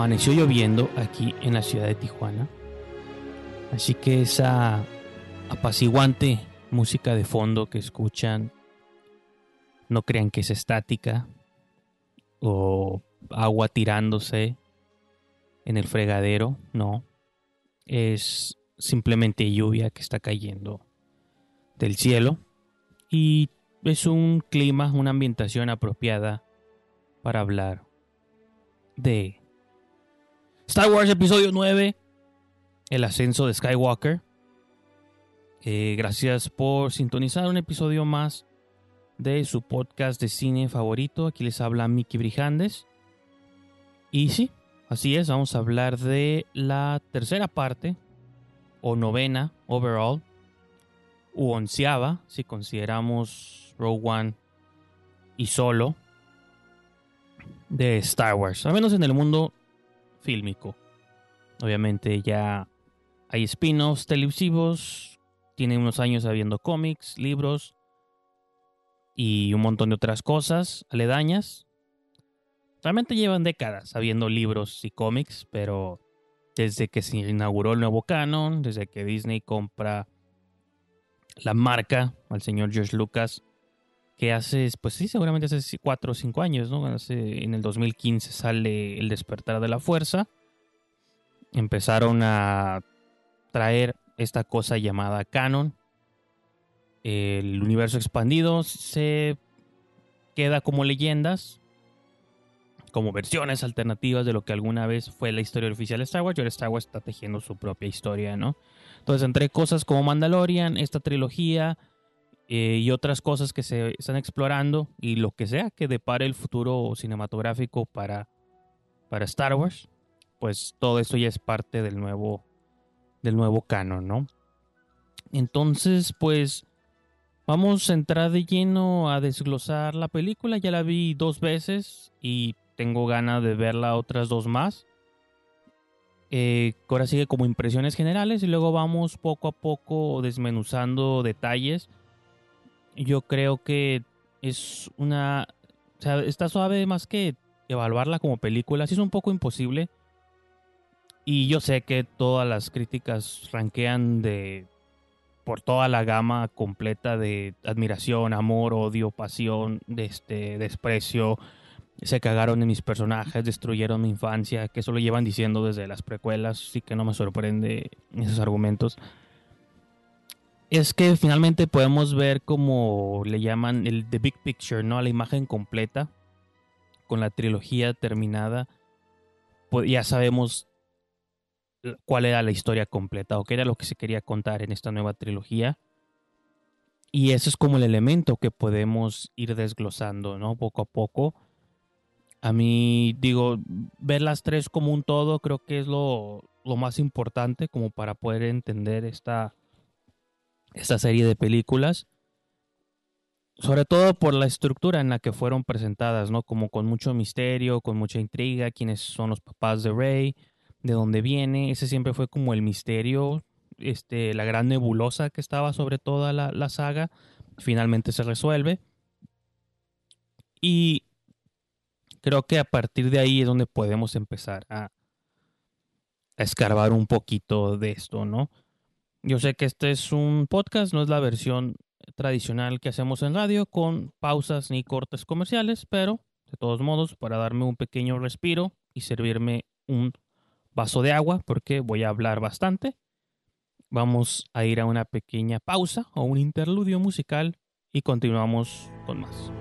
amaneció lloviendo aquí en la ciudad de Tijuana. Así que esa apaciguante música de fondo que escuchan, no crean que es estática o agua tirándose en el fregadero, no. Es simplemente lluvia que está cayendo del cielo y es un clima, una ambientación apropiada para hablar de Star Wars Episodio 9, el ascenso de Skywalker. Eh, gracias por sintonizar un episodio más de su podcast de cine favorito. Aquí les habla Mickey Brijandes. Y sí, así es, vamos a hablar de la tercera parte, o novena, overall, u onceava, si consideramos Rogue One y solo, de Star Wars, al menos en el mundo fílmico. Obviamente ya hay spin-offs televisivos, tiene unos años habiendo cómics, libros y un montón de otras cosas aledañas. Realmente llevan décadas habiendo libros y cómics, pero desde que se inauguró el nuevo canon, desde que Disney compra la marca al señor George Lucas, que hace, pues sí, seguramente hace 4 o 5 años, ¿no? en el 2015 sale El despertar de la fuerza. Empezaron a traer esta cosa llamada canon. El universo expandido se queda como leyendas, como versiones alternativas de lo que alguna vez fue la historia oficial de Star Wars. Y ahora Star Wars está tejiendo su propia historia, ¿no? Entonces, entre cosas como Mandalorian, esta trilogía eh, y otras cosas que se están explorando y lo que sea que depare el futuro cinematográfico para, para Star Wars, pues todo esto ya es parte del nuevo, del nuevo canon, ¿no? Entonces, pues vamos a entrar de lleno a desglosar la película. Ya la vi dos veces y tengo ganas de verla otras dos más. Eh, ahora sigue como impresiones generales y luego vamos poco a poco desmenuzando detalles. Yo creo que es una... O sea, está suave más que evaluarla como película. Sí es un poco imposible. Y yo sé que todas las críticas ranquean de por toda la gama completa de admiración, amor, odio, pasión, este desprecio, se cagaron en mis personajes, destruyeron mi infancia, que eso lo llevan diciendo desde las precuelas, sí que no me sorprende esos argumentos. Es que finalmente podemos ver como le llaman el The Big Picture, ¿no? La imagen completa, con la trilogía terminada. Pues ya sabemos cuál era la historia completa o qué era lo que se quería contar en esta nueva trilogía. Y eso es como el elemento que podemos ir desglosando, ¿no? Poco a poco a mí, digo, ver las tres como un todo creo que es lo, más importante como para poder entender esta, esta serie de películas. Sobre todo por la estructura en la que fueron presentadas, ¿no? Como con mucho misterio, con mucha intriga, quiénes son los papás de Rey, de dónde viene. Ese siempre fue como el misterio, este, la gran nebulosa que estaba sobre toda la, la saga. Finalmente se resuelve. Y creo que a partir de ahí es donde podemos empezar a, escarbar un poquito de esto, ¿no? Yo sé que este es un podcast, no es la versión tradicional que hacemos en radio con pausas ni cortes comerciales, pero de todos modos, para darme un pequeño respiro y servirme un vaso de agua, porque voy a hablar bastante, vamos a ir a una pequeña pausa o un interludio musical y continuamos con más.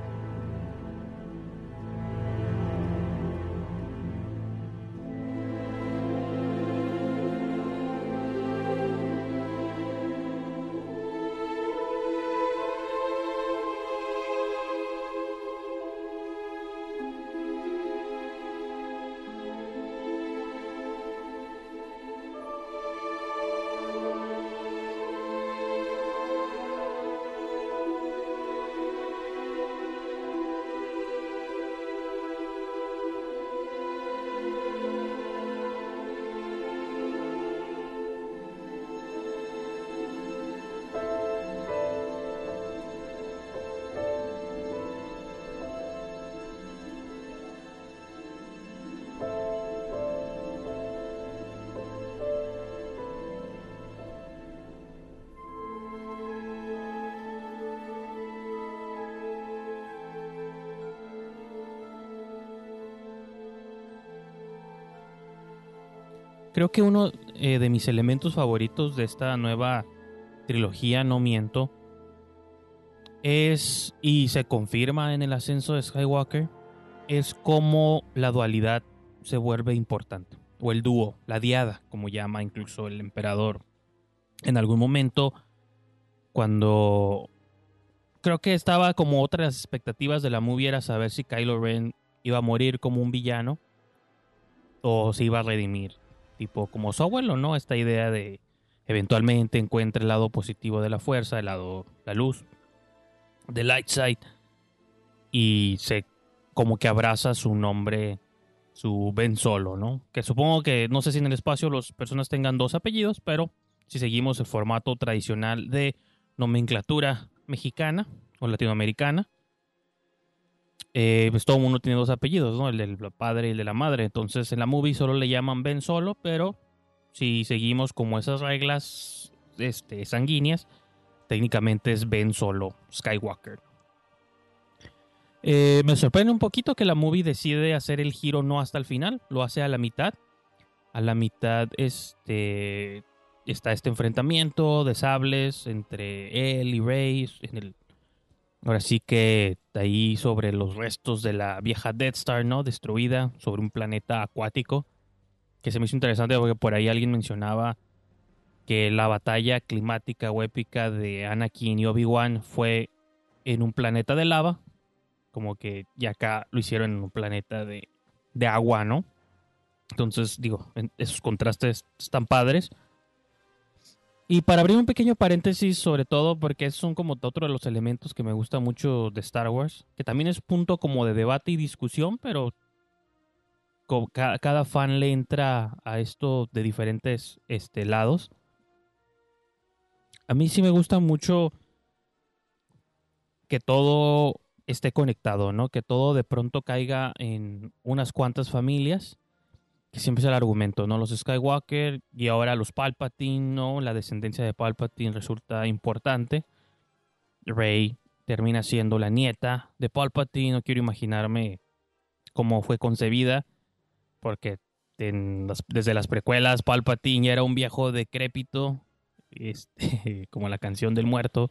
Creo que uno eh, de mis elementos favoritos de esta nueva trilogía, no miento, es, y se confirma en el ascenso de Skywalker, es cómo la dualidad se vuelve importante. O el dúo, la diada, como llama incluso el emperador. En algún momento, cuando creo que estaba como otras expectativas de la movie era saber si Kylo Ren iba a morir como un villano o se iba a redimir. Tipo como su abuelo, ¿no? Esta idea de eventualmente encuentre el lado positivo de la fuerza, el lado, la luz, the light side, y se como que abraza su nombre, su Ben Solo, ¿no? Que supongo que no sé si en el espacio las personas tengan dos apellidos, pero si seguimos el formato tradicional de nomenclatura mexicana o latinoamericana, eh, pues todo el mundo tiene dos apellidos, ¿no? El del padre y el de la madre. Entonces en la movie solo le llaman Ben Solo, pero si seguimos como esas reglas este, sanguíneas, técnicamente es Ben Solo Skywalker. Eh, me sorprende un poquito que la movie decide hacer el giro no hasta el final, lo hace a la mitad. A la mitad este, está este enfrentamiento de sables entre él y Rey. En el, ahora sí que ahí sobre los restos de la vieja Death Star, ¿no? Destruida sobre un planeta acuático. Que se me hizo interesante porque por ahí alguien mencionaba que la batalla climática o épica de Anakin y Obi-Wan fue en un planeta de lava. Como que ya acá lo hicieron en un planeta de, de agua, ¿no? Entonces, digo, esos contrastes están padres. Y para abrir un pequeño paréntesis, sobre todo porque es como otro de los elementos que me gusta mucho de Star Wars, que también es punto como de debate y discusión, pero cada, fan le entra a esto de diferentes este, lados. A mí sí me gusta mucho que todo esté conectado, ¿no? Que todo de pronto caiga en unas cuantas familias que siempre es el argumento, ¿no? Los Skywalker y ahora los Palpatine, ¿no? La descendencia de Palpatine resulta importante. Rey termina siendo la nieta de Palpatine, no quiero imaginarme cómo fue concebida, porque desde las precuelas Palpatine era un viejo decrépito, este, como la canción del muerto,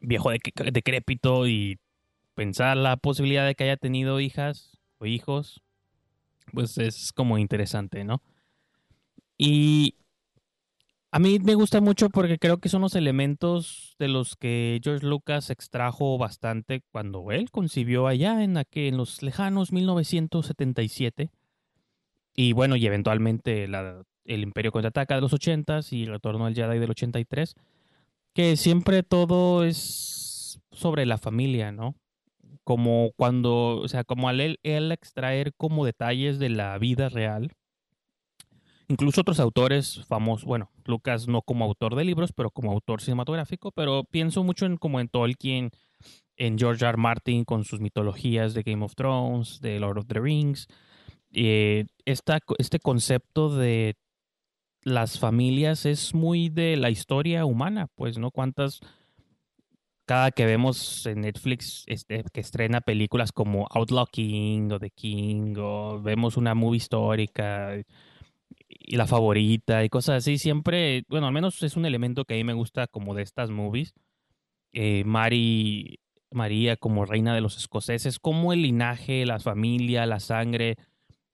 viejo decrépito y pensar la posibilidad de que haya tenido hijas o hijos pues es como interesante, ¿no? Y a mí me gusta mucho porque creo que son los elementos de los que George Lucas extrajo bastante cuando él concibió allá en, en los lejanos 1977. Y bueno, y eventualmente el Imperio contraataca de los 80s y el Retorno al Jedi del 83. Que siempre todo es sobre la familia, ¿no? Como cuando, o sea, como al extraer como detalles de la vida real. Incluso otros autores famosos, bueno, Lucas no como autor de libros, pero como autor cinematográfico, pero pienso mucho en como en Tolkien, en George R. Martin con sus mitologías de Game of Thrones, de Lord of the Rings. Eh, este concepto de las familias es muy de la historia humana, pues, ¿no? ¿Cuántas cada que vemos en Netflix este, que estrena películas como Outlaw King o The King o vemos una movie histórica y la favorita y cosas así, siempre, bueno, al menos es un elemento que a mí me gusta como de estas movies. Eh, María como reina de los escoceses, como el linaje, la familia, la sangre,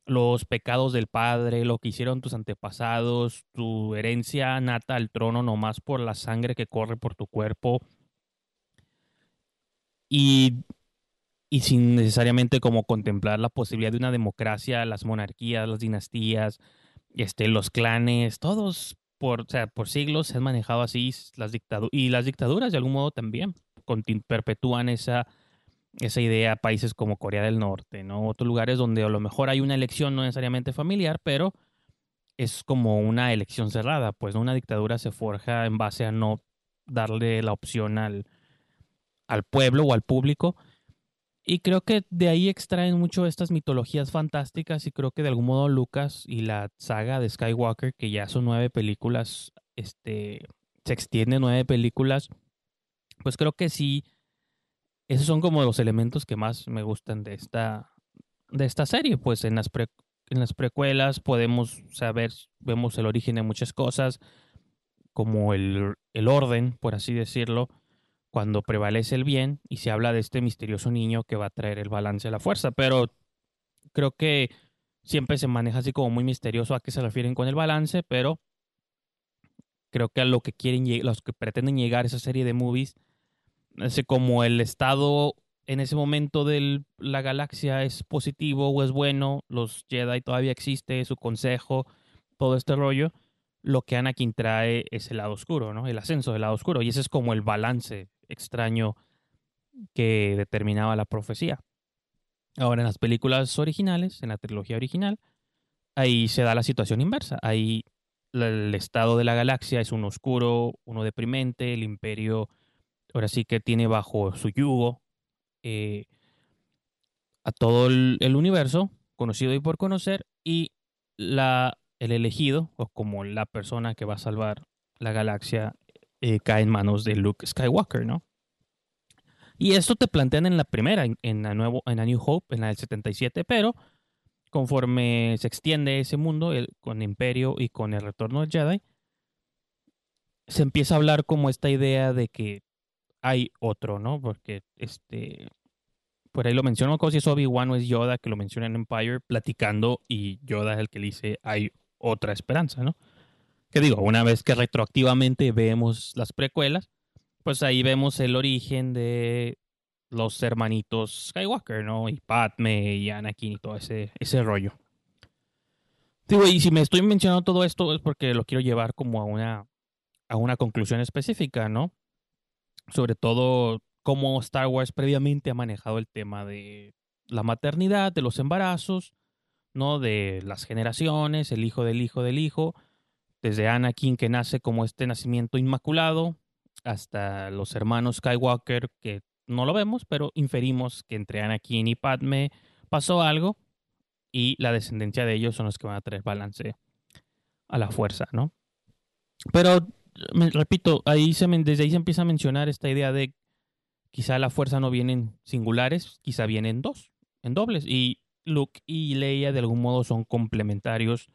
los pecados del padre, lo que hicieron tus antepasados, tu herencia nata al trono nomás por la sangre que corre por tu cuerpo y, sin necesariamente como contemplar la posibilidad de una democracia, las monarquías, las dinastías, este, los clanes, todos por, sea, por siglos se han manejado así las dictaduras y las dictaduras de algún modo también perpetúan esa, esa idea países como Corea del Norte, ¿no? Otros lugares donde a lo mejor hay una elección no necesariamente familiar, pero es como una elección cerrada, pues una dictadura se forja en base a no darle la opción al, al pueblo o al público. Y creo que de ahí extraen mucho estas mitologías fantásticas y creo que de algún modo Lucas y la saga de Skywalker, que ya son nueve películas, este, se extiende nueve películas, pues creo que sí, esos son como los elementos que más me gustan de esta, de esta serie, pues en las, en las precuelas podemos saber, vemos el origen de muchas cosas, como el, el orden, por así decirlo, cuando prevalece el bien y se habla de este misterioso niño que va a traer el balance de la fuerza. Pero creo que siempre se maneja así como muy misterioso a qué se refieren con el balance, pero creo que a lo que quieren los que pretenden llegar a esa serie de movies, es como el estado en ese momento de la galaxia es positivo o es bueno, los Jedi todavía existe, su consejo, todo este rollo, lo que Anakin trae es el lado oscuro, ¿no? El ascenso del lado oscuro y ese es como el balance extraño que determinaba la profecía. Ahora, en las películas originales, en la trilogía original, ahí se da la situación inversa. Ahí el estado de la galaxia es uno oscuro, uno deprimente, el imperio ahora sí que tiene bajo su yugo eh, a todo el, universo, conocido y por conocer, y la, el elegido, o como la persona que va a salvar la galaxia, eh, cae en manos de Luke Skywalker, ¿no? Y esto te plantean en la primera, en, la nuevo, en New Hope, en la del 77, pero conforme se extiende ese mundo con Imperio y con el retorno del Jedi, se empieza a hablar como esta idea de que hay otro, ¿no? Porque este por ahí lo menciono, como si es Obi-Wan o es Yoda que lo menciona en Empire platicando y Yoda es el que le dice hay otra esperanza, ¿no? Que digo, una vez que retroactivamente vemos las precuelas, pues ahí vemos el origen de los hermanitos Skywalker, ¿no? Y Padme y Anakin y todo ese, ese rollo. Digo, y si me estoy mencionando todo esto es porque lo quiero llevar como a una, a una conclusión específica, ¿no? Sobre todo cómo Star Wars previamente ha manejado el tema de la maternidad, de los embarazos, ¿no? De las generaciones, el hijo del hijo del hijo, desde Anakin que nace como este nacimiento inmaculado, hasta los hermanos Skywalker, que no lo vemos, pero inferimos que entre Anakin y Padme pasó algo y la descendencia de ellos son los que van a traer balance a la fuerza, ¿no? Pero, me, repito, ahí se, desde ahí se empieza a mencionar esta idea de quizá la fuerza no viene en singulares, quizá viene en dos, en dobles. Y Luke y Leia de algún modo son complementarios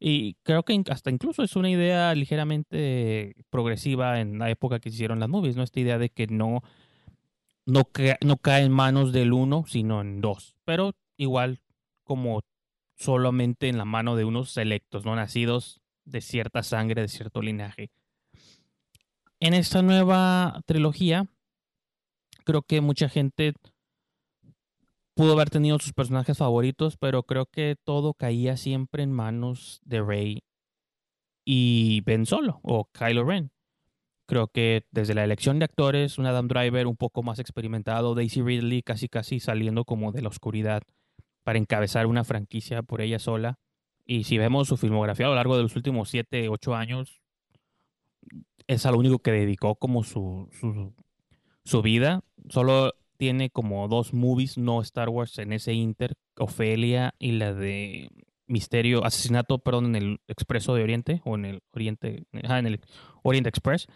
y creo que hasta incluso es una idea ligeramente progresiva en la época que hicieron las movies, ¿no? Esta idea de que no, no, no cae en manos del uno, sino en dos. Pero igual como solamente en la mano de unos selectos, no nacidos de cierta sangre, de cierto linaje. En esta nueva trilogía, creo que mucha gente pudo haber tenido sus personajes favoritos, pero creo que todo caía siempre en manos de Rey y Ben Solo o Kylo Ren. Creo que desde la elección de actores, un Adam Driver un poco más experimentado, Daisy Ridley casi casi saliendo como de la oscuridad para encabezar una franquicia por ella sola. Y si vemos su filmografía a lo largo de los últimos 7, 8 años, es a lo único que dedicó como su, su, su vida. Solo tiene como dos movies no Star Wars en ese Inter, Ofelia y la de Misterio, Asesinato, perdón, en el Expreso de Oriente o en el Oriente, en el Oriente Express,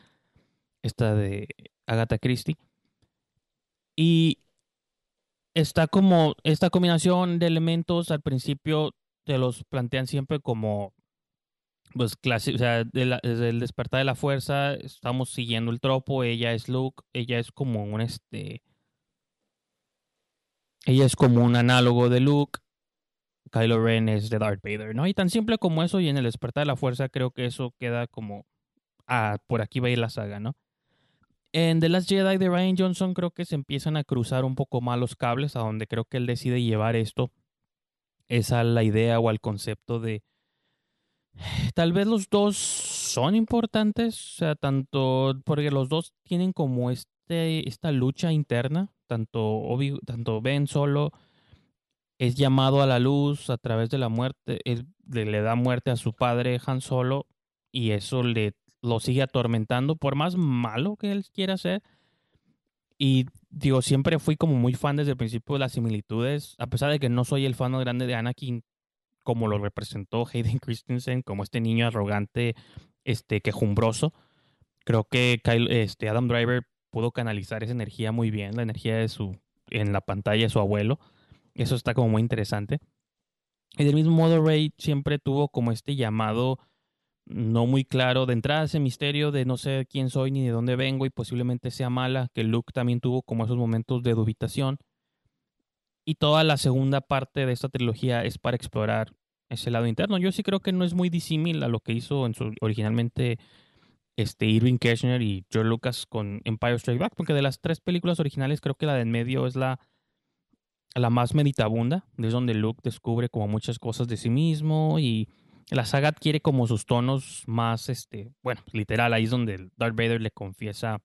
esta de Agatha Christie. Y está como esta combinación de elementos al principio te los plantean siempre como pues clase, o sea, desde el despertar de la fuerza estamos siguiendo el tropo, ella es Luke, ella es como un este ella es como un análogo de Luke. Kylo Ren es de Darth Vader, ¿no? Y tan simple como eso y en el despertar de la fuerza creo que eso queda como... Ah, por aquí va a ir la saga, ¿no? En The Last Jedi de Ryan Johnson creo que se empiezan a cruzar un poco más los cables a donde creo que él decide llevar esto. Es a la idea o al concepto de... Tal vez los dos son importantes, o sea, tanto porque los dos tienen como este, esta lucha interna, tanto, tanto Ben solo es llamado a la luz a través de la muerte, le, da muerte a su padre Han Solo y eso le lo sigue atormentando por más malo que él quiera ser. Y digo, siempre fui como muy fan desde el principio de las similitudes, a pesar de que no soy el fan grande de Anakin como lo representó Hayden Christensen, como este niño arrogante, este quejumbroso. Creo que este, Adam Driver pudo canalizar esa energía muy bien, la energía de su, en la pantalla de su abuelo. Eso está como muy interesante. Y del mismo modo, Rey siempre tuvo como este llamado no muy claro de entrada ese misterio de no sé quién soy ni de dónde vengo y posiblemente sea mala, que Luke también tuvo como esos momentos de dubitación. Y toda la segunda parte de esta trilogía es para explorar ese lado interno. Yo sí creo que no es muy disímil a lo que hizo en su, originalmente este, Irving Kirchner y George Lucas con Empire Strikes Back, porque de las tres películas originales creo que la de en medio es la, la más meditabunda, es donde Luke descubre como muchas cosas de sí mismo y la saga adquiere como sus tonos más, este, bueno, literal, ahí es donde Darth Vader le confiesa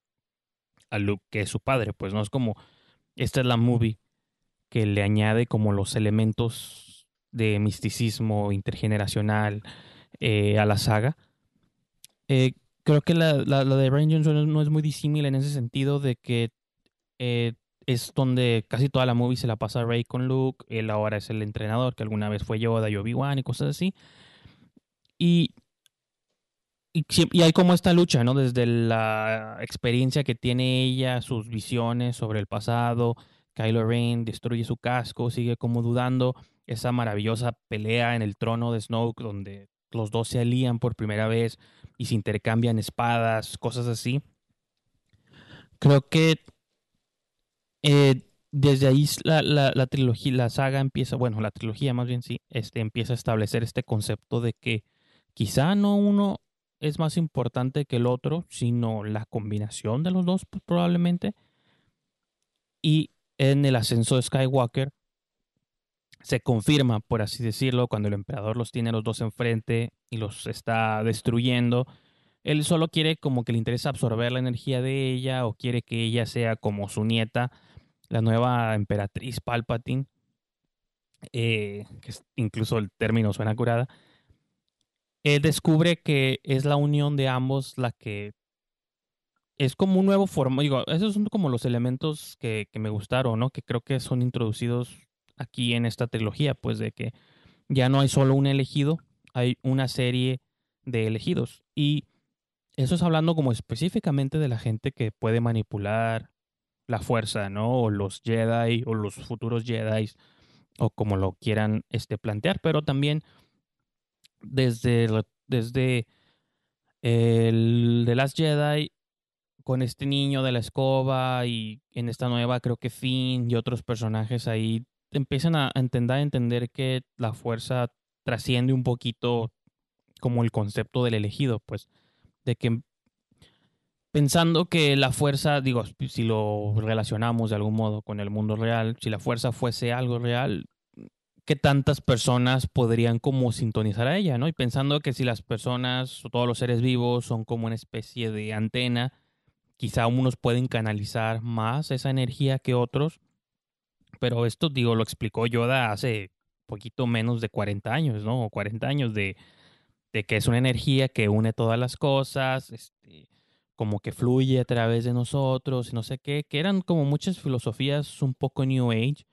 a Luke que es su padre, pues no es como, esta es la movie que le añade como los elementos de misticismo intergeneracional eh, a la saga. Eh, creo que la, la, de Ryan Johnson no es muy disímil en ese sentido de que eh, es donde casi toda la movie se la pasa Rey con Luke, él ahora es el entrenador que alguna vez fue Yoda y Obi-Wan y cosas así. Y, y, hay como esta lucha, ¿no? Desde la experiencia que tiene ella, sus visiones sobre el pasado, Kylo Ren destruye su casco, sigue como dudando, esa maravillosa pelea en el trono de Snoke donde los dos se alían por primera vez y se intercambian espadas, cosas así. Creo que eh, desde ahí la, la, trilogía, la saga empieza, bueno, la trilogía más bien sí, este, empieza a establecer este concepto de que quizá no uno es más importante que el otro, sino la combinación de los dos pues, probablemente. Y en el ascenso de Skywalker se confirma, por así decirlo, cuando el emperador los tiene los dos enfrente y los está destruyendo. Él solo quiere como que le interesa absorber la energía de ella o quiere que ella sea como su nieta, la nueva emperatriz Palpatine, eh, que incluso el término suena curada él descubre que es la unión de ambos la que es como un nuevo formato. Digo, esos son como los elementos que, me gustaron, ¿no? Que creo que son introducidos aquí en esta trilogía, pues de que ya no hay solo un elegido, hay una serie de elegidos. Y eso es hablando como específicamente de la gente que puede manipular la fuerza, ¿no? O los Jedi o los futuros Jedi o como lo quieran este, plantear, pero también desde, desde el The Last Jedi con este niño de la escoba y en esta nueva creo que Finn y otros personajes ahí empiezan a entender, a entender que la fuerza trasciende un poquito como el concepto del elegido, pues de que pensando que la fuerza, digo, si lo relacionamos de algún modo con el mundo real, si la fuerza fuese algo real, qué tantas personas podrían como sintonizar a ella, ¿no? Y pensando que si las personas o todos los seres vivos son como una especie de antena, quizá unos pueden canalizar más esa energía que otros, pero esto, digo, lo explicó Yoda hace poquito menos de 40 años, ¿no? O 40 años de, de que es una energía que une todas las cosas, este, como que fluye a través de nosotros, no sé qué, que eran como muchas filosofías un poco New Age,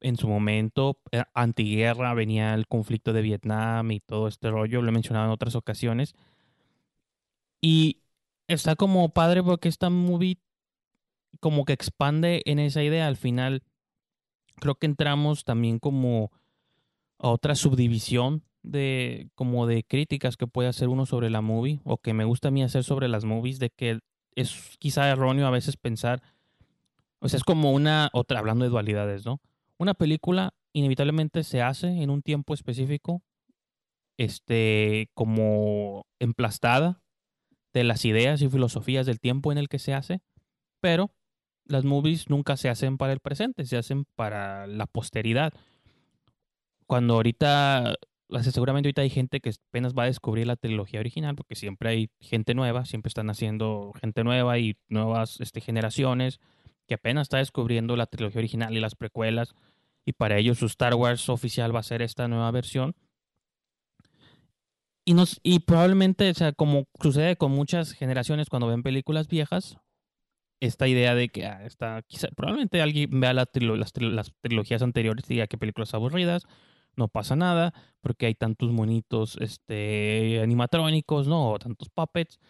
en su momento, eh, antiguerra, venía el conflicto de Vietnam y todo este rollo, lo he mencionado en otras ocasiones. Y está como padre porque esta movie como que expande en esa idea. Al final, creo que entramos también como a otra subdivisión de como de críticas que puede hacer uno sobre la movie o que me gusta a mí hacer sobre las movies de que es quizá erróneo a veces pensar o sea es como una otra hablando de dualidades no una película inevitablemente se hace en un tiempo específico, este, como emplastada de las ideas y filosofías del tiempo en el que se hace, pero las movies nunca se hacen para el presente, se hacen para la posteridad. Cuando ahorita, seguramente ahorita hay gente que apenas va a descubrir la trilogía original, porque siempre hay gente nueva, siempre están haciendo gente nueva y nuevas este, generaciones que apenas está descubriendo la trilogía original y las precuelas, y para ellos su Star Wars oficial va a ser esta nueva versión. Y, y probablemente, o sea, como sucede con muchas generaciones cuando ven películas viejas, esta idea de que ah, está, probablemente alguien vea las, trilogías anteriores y diga que películas aburridas, no pasa nada, porque hay tantos monitos este, animatrónicos, ¿no? O tantos puppets.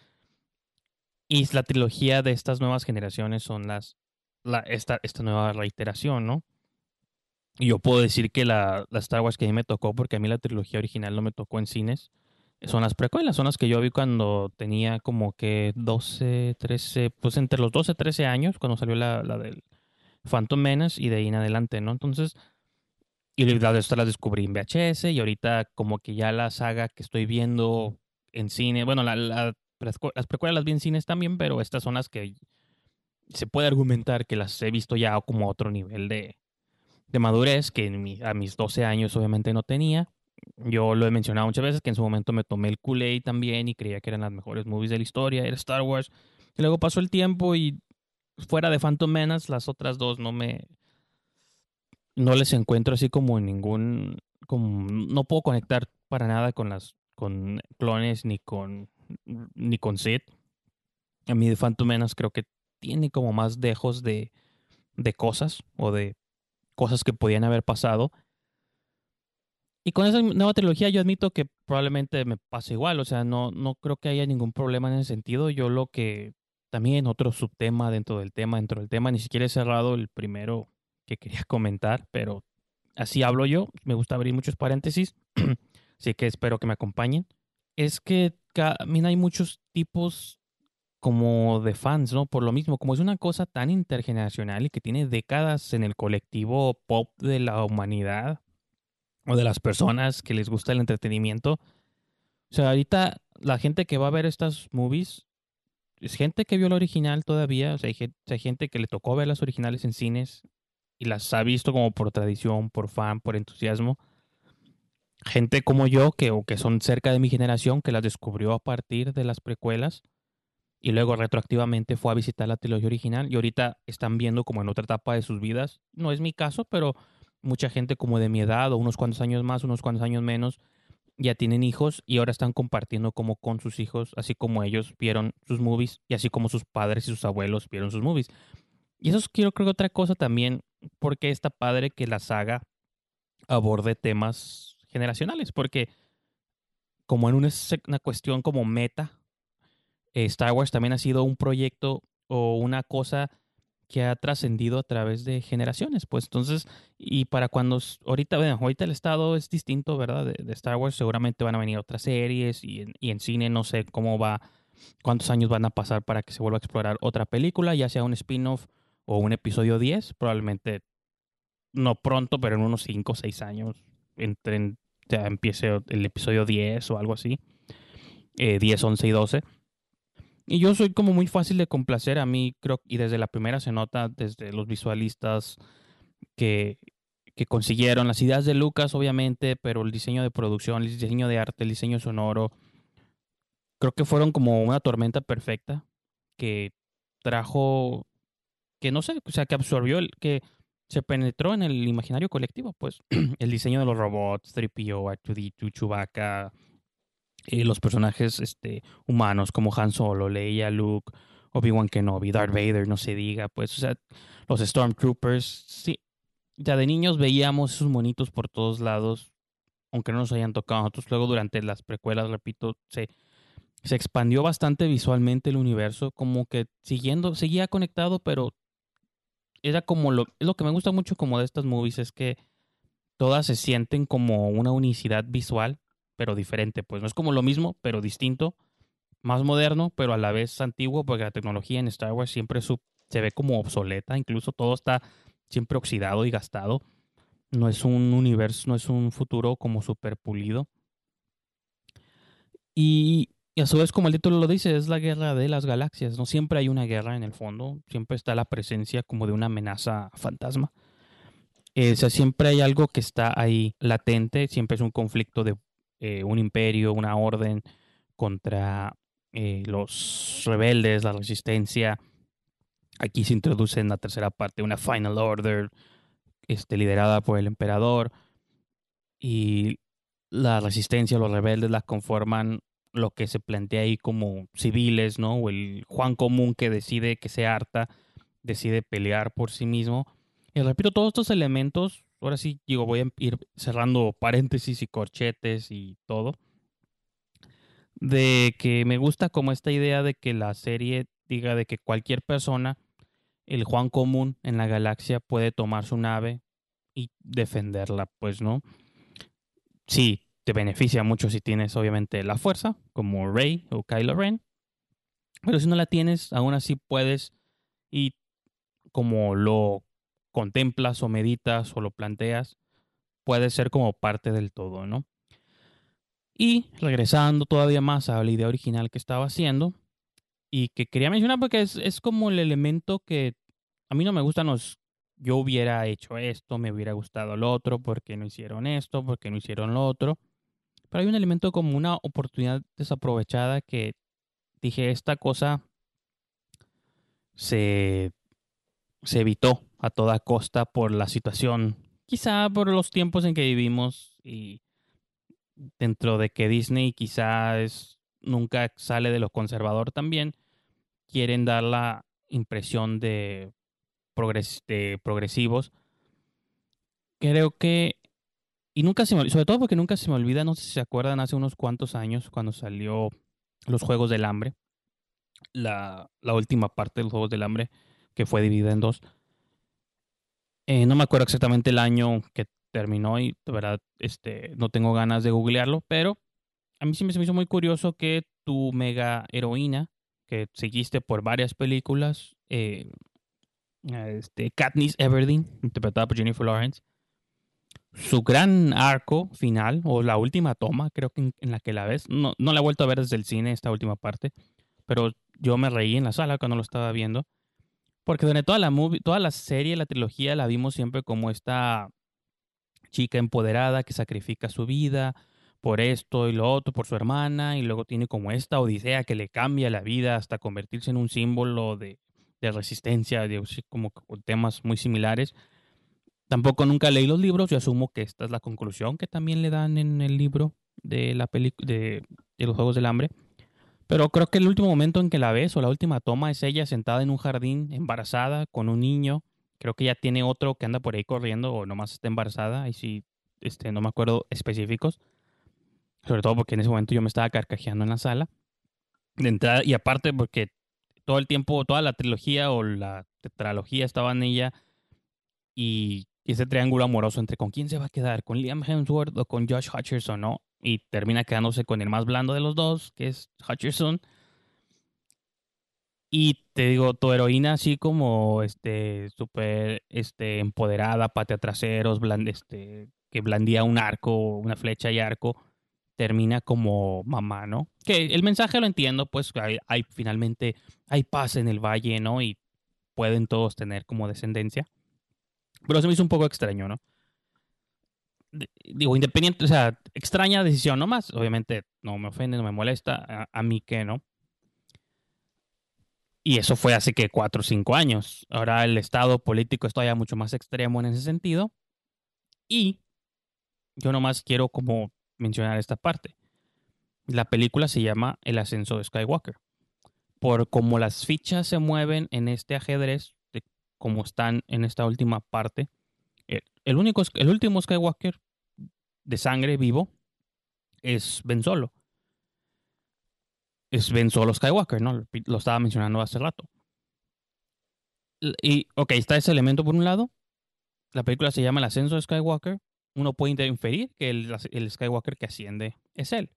Y la trilogía de estas nuevas generaciones son las esta, esta nueva reiteración, ¿no? yo puedo decir que la, la, Star Wars que a mí me tocó, porque a mí la trilogía original no me tocó en cines, son las precuelas, son las que yo vi cuando tenía como que 12, 13, pues entre los 12, 13 años, cuando salió la, la del Phantom Menace y de ahí en adelante, ¿no? Entonces, y la de esto las descubrí en VHS y ahorita como que ya la saga que estoy viendo en cine, bueno, la, la, las precuelas las vi en cines también, pero estas son las que se puede argumentar que las he visto ya como otro nivel de, de madurez que a mis 12 años obviamente no tenía. Yo lo he mencionado muchas veces que en su momento me tomé el Kool-Aid también y creía que eran las mejores movies de la historia, era Star Wars. Y luego pasó el tiempo y fuera de Phantom Menace, las otras dos no me. No les encuentro así como ningún. Como, no puedo conectar para nada con las con clones ni con ni con Sid. A mí de Phantom Menace creo que tiene como más dejos de, de cosas o de cosas que podían haber pasado. Y con esa nueva trilogía yo admito que probablemente me pase igual, o sea, no, no creo que haya ningún problema en ese sentido. Yo lo que también otro subtema dentro del tema, dentro del tema, ni siquiera he cerrado el primero que quería comentar, pero así hablo yo, me gusta abrir muchos paréntesis, así que espero que me acompañen. Es que también hay muchos tipos como de fans, ¿no? Por lo mismo, como es una cosa tan intergeneracional y que tiene décadas en el colectivo pop de la humanidad o de las personas que les gusta el entretenimiento. O sea, ahorita la gente que va a ver estas movies es gente que vio el original todavía, o sea, hay gente, que le tocó ver las originales en cines y las ha visto como por tradición, por fan, por entusiasmo. Gente como yo, que, o que son cerca de mi generación, que las descubrió a partir de las precuelas y luego retroactivamente fue a visitar la trilogía original y ahorita están viendo como en otra etapa de sus vidas. No es mi caso, pero mucha gente como de mi edad o unos cuantos años más, unos cuantos años menos, ya tienen hijos y ahora están compartiendo como con sus hijos, así como ellos vieron sus movies y así como sus padres y sus abuelos vieron sus movies. Y eso quiero creo otra cosa también, porque está padre que la saga aborde temas generacionales, porque como en una, una cuestión como meta, eh, Star Wars también ha sido un proyecto o una cosa que ha trascendido a través de generaciones, pues entonces, y para cuando, ahorita, bueno, ahorita el estado es distinto, ¿verdad? De, Star Wars, seguramente van a venir otras series y en, cine no sé cómo va, cuántos años van a pasar para que se vuelva a explorar otra película, ya sea un spin-off o un episodio 10, probablemente no pronto, pero en unos 5 o 6 años, entre, empiece el episodio 10 o algo así, eh, 10, 11 y 12 y yo soy como muy fácil de complacer a mí, creo, y desde la primera se nota, desde los visualistas que, que consiguieron las ideas de Lucas, obviamente, pero el diseño de producción, el diseño de arte, el diseño sonoro, creo que fueron como una tormenta perfecta que trajo, que no sé, o sea, que absorbió, el, que se penetró en el imaginario colectivo, pues, el diseño de los robots, 3PO, R2D2, Chewbacca, los personajes este, humanos como Han Solo, Leia, Luke, Obi-Wan Kenobi, Darth Vader, no se diga, pues, o sea, los Stormtroopers, sí, ya de niños veíamos esos monitos por todos lados, aunque no nos hayan tocado nosotros. Luego, durante las precuelas, repito, se, se expandió bastante visualmente el universo, como que siguiendo, seguía conectado, pero era como lo, lo que me gusta mucho como de estas movies, es que todas se sienten como una unicidad visual pero diferente. Pues no es como lo mismo, pero distinto. Más moderno, pero a la vez antiguo, porque la tecnología en Star Wars siempre se ve como obsoleta. Incluso todo está siempre oxidado y gastado. No es un universo, no es un futuro como súper pulido. Y, a su vez, como el título lo dice, es la guerra de las galaxias. No siempre hay una guerra en el fondo. Siempre está la presencia como de una amenaza fantasma. Eh, o sea, siempre hay algo que está ahí latente. Siempre es un conflicto de eh, un imperio, una orden contra eh, los rebeldes, la resistencia. Aquí se introduce en la tercera parte una Final Order este, liderada por el emperador y la resistencia, los rebeldes la conforman lo que se plantea ahí como civiles, ¿no? O el Juan común que decide que se harta, decide pelear por sí mismo. Y repito, todos estos elementos ahora sí, digo, voy a ir cerrando paréntesis y corchetes y todo. De que me gusta como esta idea de que la serie diga de que cualquier persona, el Juan común en la galaxia, puede tomar su nave y defenderla, pues, ¿no? Sí, te beneficia mucho si tienes obviamente la fuerza, como Rey o Kylo Ren, pero si no la tienes, aún así puedes y como lo contemplas o meditas o lo planteas, puede ser como parte del todo, ¿no? Y regresando todavía más a la idea original que estaba haciendo y que quería mencionar porque es, es como el elemento que a mí no me gusta los yo hubiera hecho esto, me hubiera gustado lo otro, porque no hicieron esto, porque no hicieron lo otro. Pero hay un elemento como una oportunidad desaprovechada que dije, esta cosa se, se evitó a toda costa por la situación, quizá por los tiempos en que vivimos y dentro de que Disney quizá es, nunca sale de lo conservador también, quieren dar la impresión de de progresivos. Creo que, y nunca se me sobre todo porque nunca se me olvida, no sé si se acuerdan, hace unos cuantos años cuando salió los Juegos del Hambre, la, la última parte de los Juegos del Hambre, que fue dividida en dos. Eh, no me acuerdo exactamente el año que terminó y de verdad este, no tengo ganas de googlearlo, pero a mí sí me hizo muy curioso que tu mega heroína, que seguiste por varias películas, eh, este, Katniss Everdeen, interpretada por Jennifer Lawrence, su gran arco final, o la última toma, creo que en, la que la ves, no, no, la he vuelto a ver desde el cine, esta última parte, pero yo me reí en la sala cuando lo estaba viendo, porque durante toda la, movie, toda la serie, la trilogía, la vimos siempre como esta chica empoderada que sacrifica su vida por esto y lo otro, por su hermana, y luego tiene como esta odisea que le cambia la vida hasta convertirse en un símbolo de de resistencia, de, como temas muy similares. Tampoco nunca leí los libros, yo asumo que esta es la conclusión que también le dan en el libro de la de, de los Juegos del Hambre. Pero creo que el último momento en que la ves o la última toma es ella sentada en un jardín, embarazada, con un niño. Creo que ya tiene otro que anda por ahí corriendo o nomás está embarazada. Y sí, este, no me acuerdo específicos. Sobre todo porque en ese momento yo me estaba carcajeando en la sala. De entrada, y aparte porque todo el tiempo, toda la trilogía o la tetralogía estaba en ella y ese triángulo amoroso entre con quién se va a quedar, con Liam Hemsworth o con Josh Hutcherson, ¿no? Y termina quedándose con el más blando de los dos, que es Hutcherson. Y te digo, tu heroína así como este súper este, empoderada, patea traseros, este, que blandía un arco, una flecha y arco, termina como mamá, ¿no? Que el mensaje lo entiendo, pues hay, finalmente, hay paz en el valle, ¿no? Y pueden todos tener como descendencia. Pero se me hizo un poco extraño, ¿no? Digo, independiente, o sea, extraña decisión nomás. Obviamente no me ofende, no me molesta. A, mí que no. Y eso fue hace que cuatro o cinco años. Ahora el estado político está ya mucho más extremo en ese sentido. Y yo nomás quiero como mencionar esta parte. La película se llama El ascenso de Skywalker. Por cómo las fichas se mueven en este ajedrez, de cómo están en esta última parte, el, único, el último Skywalker de sangre vivo es Ben Solo. Es Ben Solo Skywalker, ¿no? Lo estaba mencionando hace rato. Y, ok, está ese elemento por un lado. La película se llama El ascenso de Skywalker uno puede inferir que el, Skywalker que asciende es él.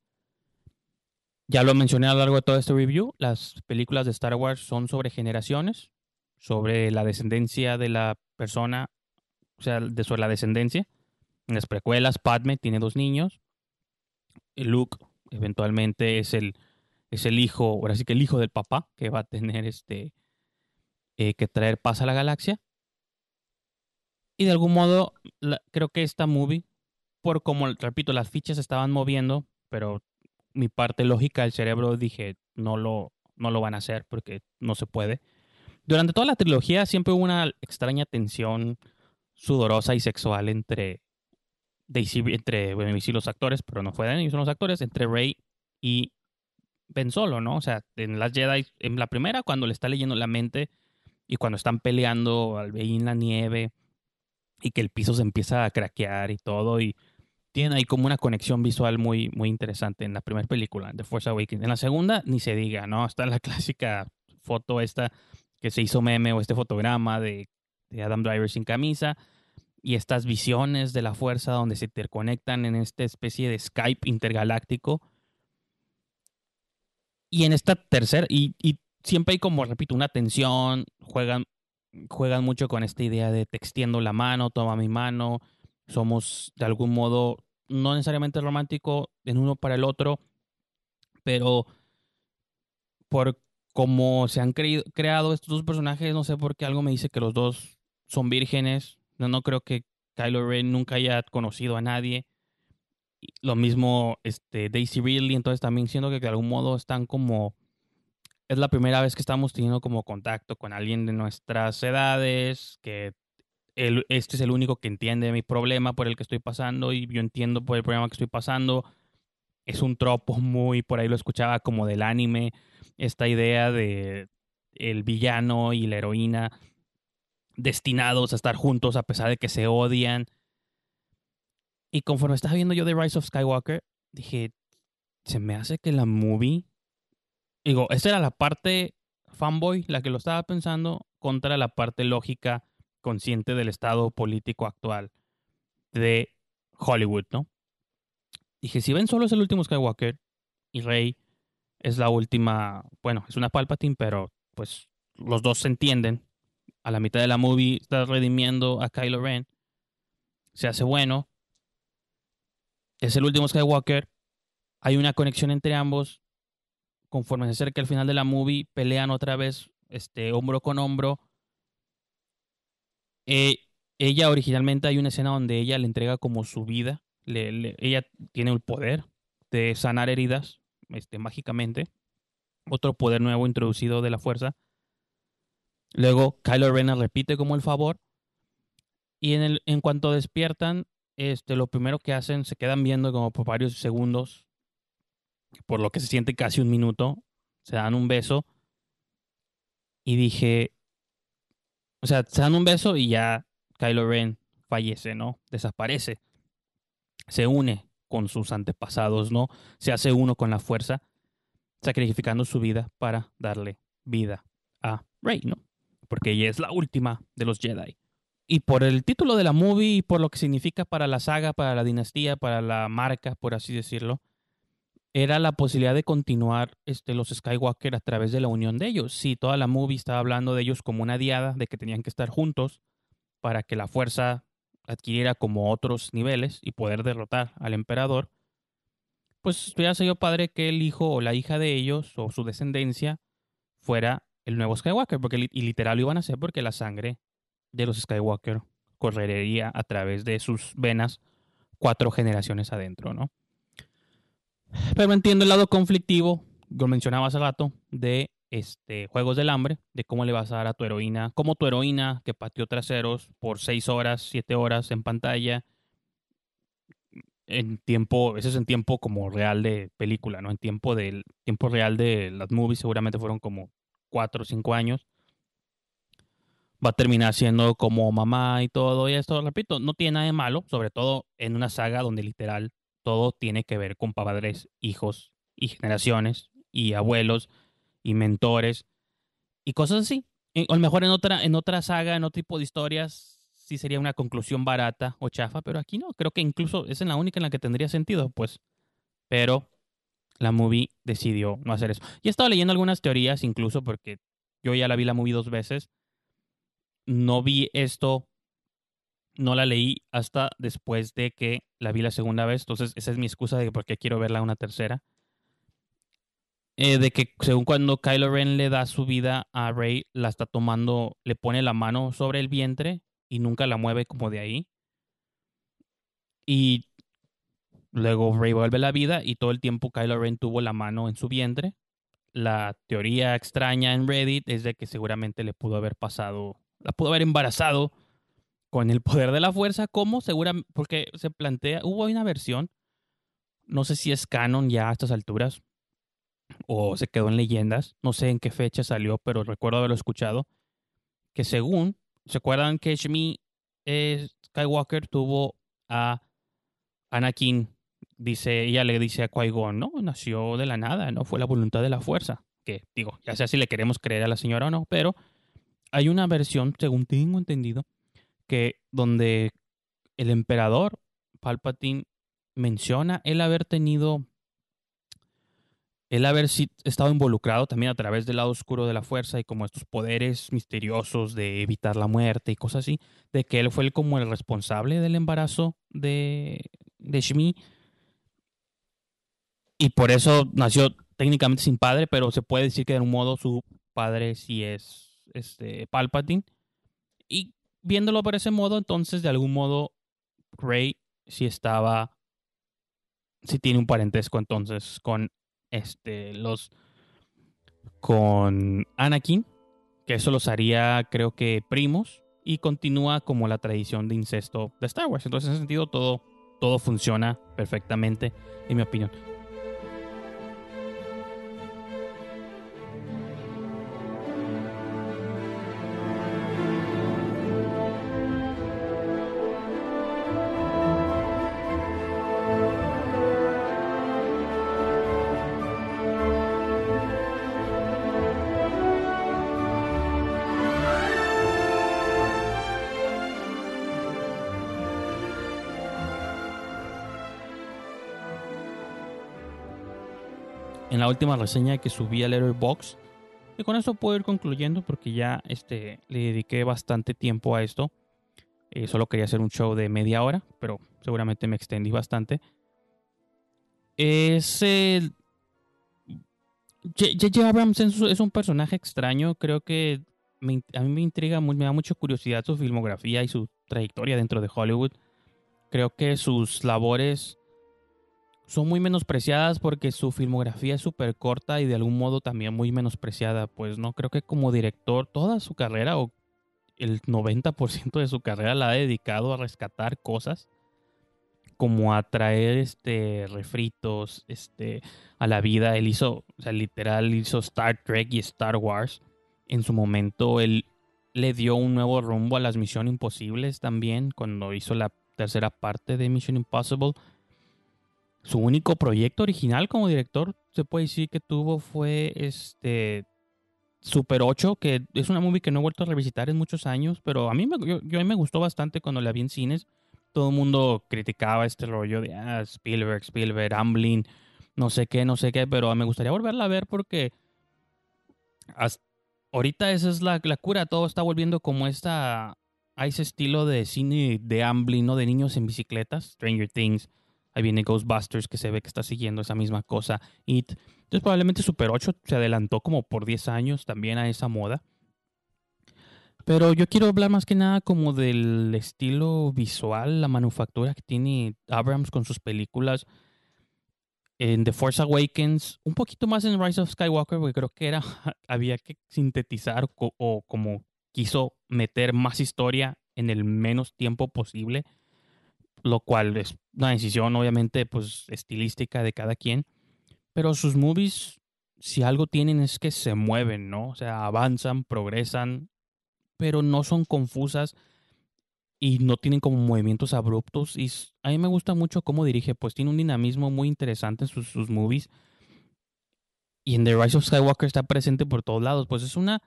Ya lo mencioné a lo largo de todo este review, las películas de Star Wars son sobre generaciones, sobre la descendencia de la persona, o sea, de sobre la descendencia. En las precuelas, Padme tiene dos niños. Luke eventualmente es el, es el hijo, ahora sí que el hijo del papá que va a tener este eh, que traer paz a la galaxia. Y de algún modo, creo que esta movie, por como, repito, las fichas estaban moviendo, pero mi parte lógica del cerebro dije, no lo, no lo van a hacer porque no se puede. Durante toda la trilogía siempre hubo una extraña tensión sudorosa y sexual entre Daisy, entre, bueno, sí los actores, pero no fue ellos son los actores, entre Rey y Ben Solo, ¿no? O sea, en las Jedi, en la primera, cuando le está leyendo la mente y cuando están peleando al en la nieve, y que el piso se empieza a craquear y todo y tiene ahí como una conexión visual muy, muy interesante en la primera película, The Force Awakens. En la segunda, ni se diga, ¿no? Está la clásica foto esta que se hizo meme o este fotograma de, Adam Driver sin camisa. y estas visiones de la fuerza donde se interconectan en esta especie de Skype intergaláctico. Y en esta tercera, y, siempre hay como, repito, una tensión, juegan, juegan mucho con esta idea de textiendo la mano, toma mi mano, somos de algún modo no necesariamente romántico en uno para el otro, pero por cómo se han creado estos dos personajes, no sé por qué algo me dice que los dos son vírgenes. No, no creo que Kylo Ren nunca haya conocido a nadie. Lo mismo este, Daisy Ridley, entonces también siento que de algún modo están como... Es la primera vez que estamos teniendo como contacto con alguien de nuestras edades, que este es el único que entiende mi problema por el que estoy pasando y yo entiendo por el problema que estoy pasando. Es un tropo muy, por ahí lo escuchaba como del anime, esta idea de el villano y la heroína destinados a estar juntos a pesar de que se odian. Y conforme estaba viendo yo The Rise of Skywalker, dije, se me hace que la movie... Digo, esa era la parte fanboy, la que lo estaba pensando, contra la parte lógica consciente del estado político actual de Hollywood, ¿no? Dije, si ven solo es el último Skywalker y Rey es la última, bueno, es una Palpatine, pero pues los dos se entienden. A la mitad de la movie está redimiendo a Kylo Ren. Se hace bueno. Es el último Skywalker. Hay una conexión entre ambos. Conforme se acerca el final de la movie, pelean otra vez este, hombro con hombro eh, ella originalmente hay una escena donde ella le entrega como su vida. ella tiene el poder de sanar heridas este, mágicamente. Otro poder nuevo introducido de la fuerza. Luego Kylo Ren repite como el favor. Y en, el, en cuanto despiertan, este, lo primero que hacen, se quedan viendo como por varios segundos, por lo que se siente casi un minuto, se dan un beso. Y dije, o sea, se dan un beso y ya Kylo Ren fallece, ¿no? Desaparece. Se une con sus antepasados, ¿no? Se hace uno con la fuerza, sacrificando su vida para darle vida a Rey, ¿no? Porque ella es la última de los Jedi. Y por el título de la movie y por lo que significa para la saga, para la dinastía, para la marca, por así decirlo, era la posibilidad de continuar este, los Skywalker a través de la unión de ellos. Sí, toda la movie estaba hablando de ellos como una diada, de que tenían que estar juntos para que la fuerza adquiriera como otros niveles y poder derrotar al emperador. Pues ya sido padre que el hijo o la hija de ellos o su descendencia fuera el nuevo Skywalker, porque y literal lo iban a hacer porque la sangre de los Skywalker correría a través de sus venas cuatro generaciones adentro, ¿no? Pero entiendo el lado conflictivo, lo mencionaba hace rato, de este, Juegos del Hambre, de cómo le vas a dar a tu heroína, como tu heroína que pateó traseros por seis horas, siete horas en pantalla, en tiempo, ese es en tiempo como real de película, ¿no? En tiempo del tiempo real de las movies seguramente fueron como cuatro o cinco años. Va a terminar siendo como mamá y todo y esto, repito, no tiene nada de malo, sobre todo en una saga donde literal todo tiene que ver con padres, hijos y generaciones y abuelos y mentores y cosas así. O a lo mejor en otra, en otra saga, en otro tipo de historias, sí sería una conclusión barata o chafa, pero aquí no. Creo que incluso es en la única en la que tendría sentido, pues. Pero la movie decidió no hacer eso. Y he estado leyendo algunas teorías, incluso porque yo ya la vi la movie dos veces. No vi esto no la leí hasta después de que la vi la segunda vez. Entonces, esa es mi excusa de por qué quiero verla una tercera. Eh, de que según cuando Kylo Ren le da su vida a Rey, la está tomando, le pone la mano sobre el vientre y nunca la mueve como de ahí. Y luego Rey vuelve la vida y todo el tiempo Kylo Ren tuvo la mano en su vientre. La teoría extraña en Reddit es de que seguramente le pudo haber pasado, la pudo haber embarazado con el poder de la fuerza, como seguramente, porque se plantea, hubo una versión, no sé si es canon ya a estas alturas, o se quedó en leyendas, no sé en qué fecha salió, pero recuerdo haberlo escuchado, que según, ¿se acuerdan que Shmi eh, Skywalker tuvo a Anakin? Dice, ella le dice a Qui-Gon, no, nació de la nada, no fue la voluntad de la fuerza. Que digo, ya sea si le queremos creer a la señora o no, pero hay una versión, según tengo entendido, que donde el emperador Palpatine menciona el haber tenido, el haber estado involucrado también a través del lado oscuro de la fuerza y como estos poderes misteriosos de evitar la muerte y cosas así, de que él fue el, como el responsable del embarazo de, de Shmi. Y por eso nació técnicamente sin padre, pero se puede decir que de un modo su padre sí es este, Palpatine. Y viéndolo por ese modo, entonces de algún modo Rey sí estaba, sí tiene un parentesco entonces con este, los, con Anakin, que eso los haría creo que primos y continúa como la tradición de incesto de Star Wars. Entonces en ese sentido todo, todo funciona perfectamente, en mi opinión. En la última reseña que subí a Letterboxd. Y con eso puedo ir concluyendo porque ya este, le dediqué bastante tiempo a esto. Eh, solo quería hacer un show de media hora, pero seguramente me extendí bastante. Es el... J.J. Abrams es un personaje extraño. Creo que a mí me intriga, me da mucha curiosidad su filmografía y su trayectoria dentro de Hollywood. Creo que sus labores son muy menospreciadas porque su filmografía es súper corta y de algún modo también muy menospreciada. Pues no, creo que como director toda su carrera o el 90% de su carrera la ha dedicado a rescatar cosas como a traer este refritos este a la vida. Él hizo, o sea, literal hizo Star Trek y Star Wars. En su momento él le dio un nuevo rumbo a las Misión Imposibles también cuando hizo la tercera parte de Mission Impossible su único proyecto original como director, se puede decir que tuvo fue este Super 8, que es una movie que no he vuelto a revisitar en muchos años, pero a mí me, yo, a mí me gustó bastante cuando la vi en cines. Todo el mundo criticaba este rollo de ah, Spielberg, Spielberg, Amblin, no sé qué, no sé qué, pero me gustaría volverla a ver porque ahorita esa es la, la, cura, todo está volviendo como esta, a ese estilo de cine de Amblin, ¿no? De niños en bicicletas, Stranger Things, Ahí viene Ghostbusters que se ve que está siguiendo esa misma cosa. It. Entonces probablemente Super 8 se adelantó como por 10 años también a esa moda. Pero yo quiero hablar más que nada como del estilo visual, la manufactura que tiene Abrams con sus películas. En The Force Awakens, un poquito más en Rise of Skywalker, porque creo que era, había que sintetizar o como quiso meter más historia en el menos tiempo posible lo cual es una decisión obviamente pues estilística de cada quien, pero sus movies si algo tienen es que se mueven, ¿no? O sea, avanzan, progresan, pero no son confusas y no tienen como movimientos abruptos y a mí me gusta mucho cómo dirige, pues tiene un dinamismo muy interesante en sus, sus movies. Y en The Rise of Skywalker está presente por todos lados, pues es una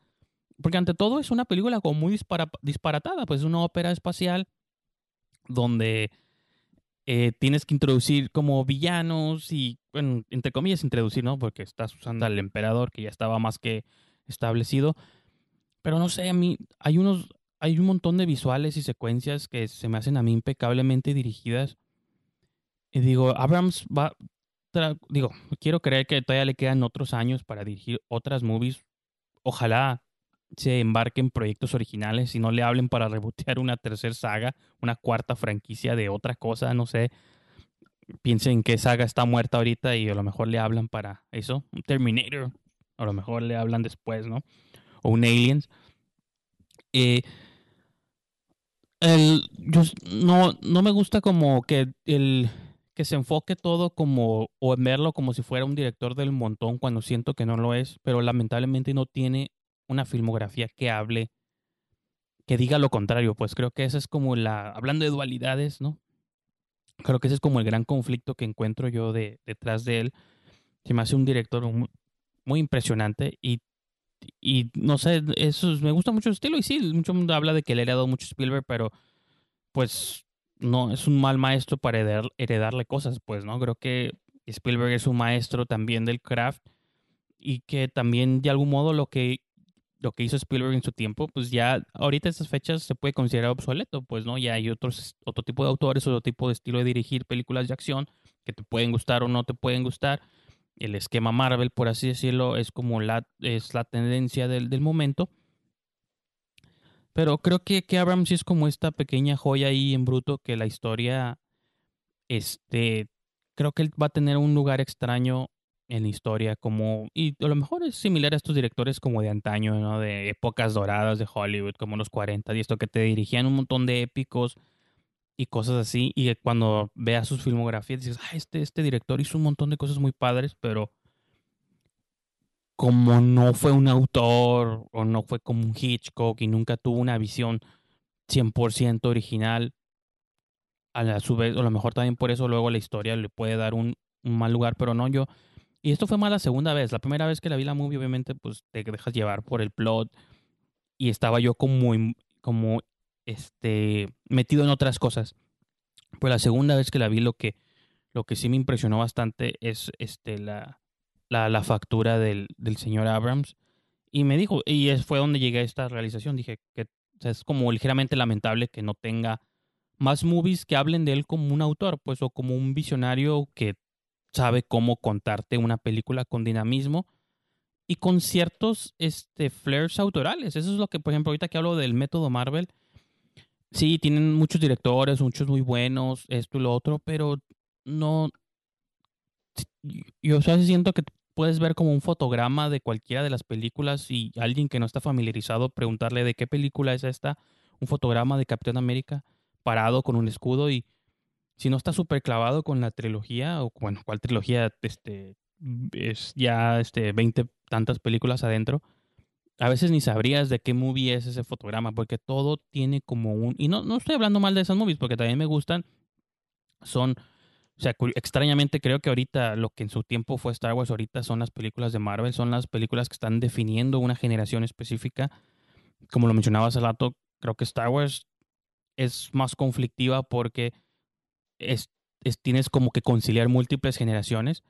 porque ante todo es una película como muy disparatada, pues es una ópera espacial donde eh, tienes que introducir como villanos y, bueno, entre comillas, introducir, ¿no? Porque estás usando al emperador que ya estaba más que establecido. Pero no sé, a mí hay unos, hay un montón de visuales y secuencias que se me hacen a mí impecablemente dirigidas. Y digo, Abrams va, digo, quiero creer que todavía le quedan otros años para dirigir otras movies. Ojalá se embarquen proyectos originales y no le hablen para rebotear una tercera saga, una cuarta franquicia de otra cosa, no sé. Piensen que saga está muerta ahorita y a lo mejor le hablan para eso. Un Terminator, a lo mejor le hablan después, ¿no? O un Aliens. Eh, el, yo no, no me gusta como que el que se enfoque todo como o en verlo como si fuera un director del montón cuando siento que no lo es, pero lamentablemente no tiene una filmografía que hable, que diga lo contrario, pues creo que esa es como la, hablando de dualidades, ¿no? Creo que ese es como el gran conflicto que encuentro yo de, detrás de él. Se me hace un director muy, impresionante y, y, no sé, eso me gusta mucho su estilo y sí, mucho mundo habla de que le ha dado mucho Spielberg, pero pues no es un mal maestro para heredarle cosas, pues, ¿no? Creo que Spielberg es un maestro también del craft y que también de algún modo lo que lo que hizo Spielberg en su tiempo, pues ya ahorita estas fechas se puede considerar obsoleto, pues no, ya hay otros otro tipo de autores, otro tipo de estilo de dirigir películas de acción que te pueden gustar o no te pueden gustar. El esquema Marvel, por así decirlo, es como la es la tendencia del, del momento. Pero creo que, que Abrams es como esta pequeña joya ahí en bruto que la historia este creo que él va a tener un lugar extraño en la historia, como, y a lo mejor es similar a estos directores como de antaño, ¿no? De épocas doradas de Hollywood, como los 40 y esto, que te dirigían un montón de épicos y cosas así, y cuando veas sus filmografías dices, ah, este, este director hizo un montón de cosas muy padres, pero como no fue un autor o no fue como un Hitchcock y nunca tuvo una visión 100% original, a su vez, o a lo mejor también por eso luego la historia le puede dar un, un mal lugar, pero no, yo y esto fue más la segunda vez. La primera vez que la vi la movie, obviamente, pues te dejas llevar por el plot. Y estaba yo como, como este, metido en otras cosas. Pero la segunda vez que la vi, lo que, lo que sí me impresionó bastante es este, la, la, la factura del, del, señor Abrams. Y me dijo, y fue donde llegué a esta realización. Dije que es como ligeramente lamentable que no tenga más movies que hablen de él como un autor, pues, o como un visionario que sabe cómo contarte una película con dinamismo y con ciertos este, flares autorales. Eso es lo que, por ejemplo, ahorita que hablo del método Marvel, sí, tienen muchos directores, muchos muy buenos, esto y lo otro, pero no... Yo o siento que puedes ver como un fotograma de cualquiera de las películas y alguien que no está familiarizado preguntarle de qué película es esta, un fotograma de Capitán América parado con un escudo y si no estás súper clavado con la trilogía, o bueno, ¿cuál trilogía? Este, es ya este, 20 tantas películas adentro, a veces ni sabrías de qué movie es ese fotograma, porque todo tiene como un... Y no, no estoy hablando mal de esas movies, porque también me gustan. Son... O sea, extrañamente creo que ahorita lo que en su tiempo fue Star Wars, ahorita son las películas de Marvel, son las películas que están definiendo una generación específica. Como lo mencionaba hace rato, creo que Star Wars es más conflictiva porque es, tienes como que conciliar múltiples generaciones,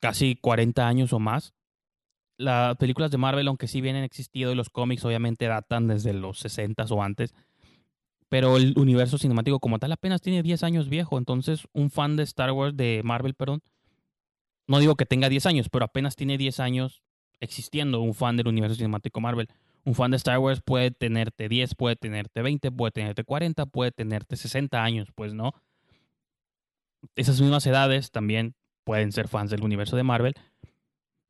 casi 40 años o más. Las películas de Marvel, aunque sí vienen existido y los cómics obviamente datan desde los 60 o antes, pero el universo cinemático como tal apenas tiene 10 años viejo, entonces un fan de Star Wars, de Marvel, perdón, no digo que tenga 10 años, pero apenas tiene 10 años existiendo un fan del universo cinemático Marvel. Un fan de Star Wars puede tenerte 10, puede tenerte 20, puede tenerte 40, puede tenerte 60 años, pues no. Esas mismas edades también pueden ser fans del universo de Marvel,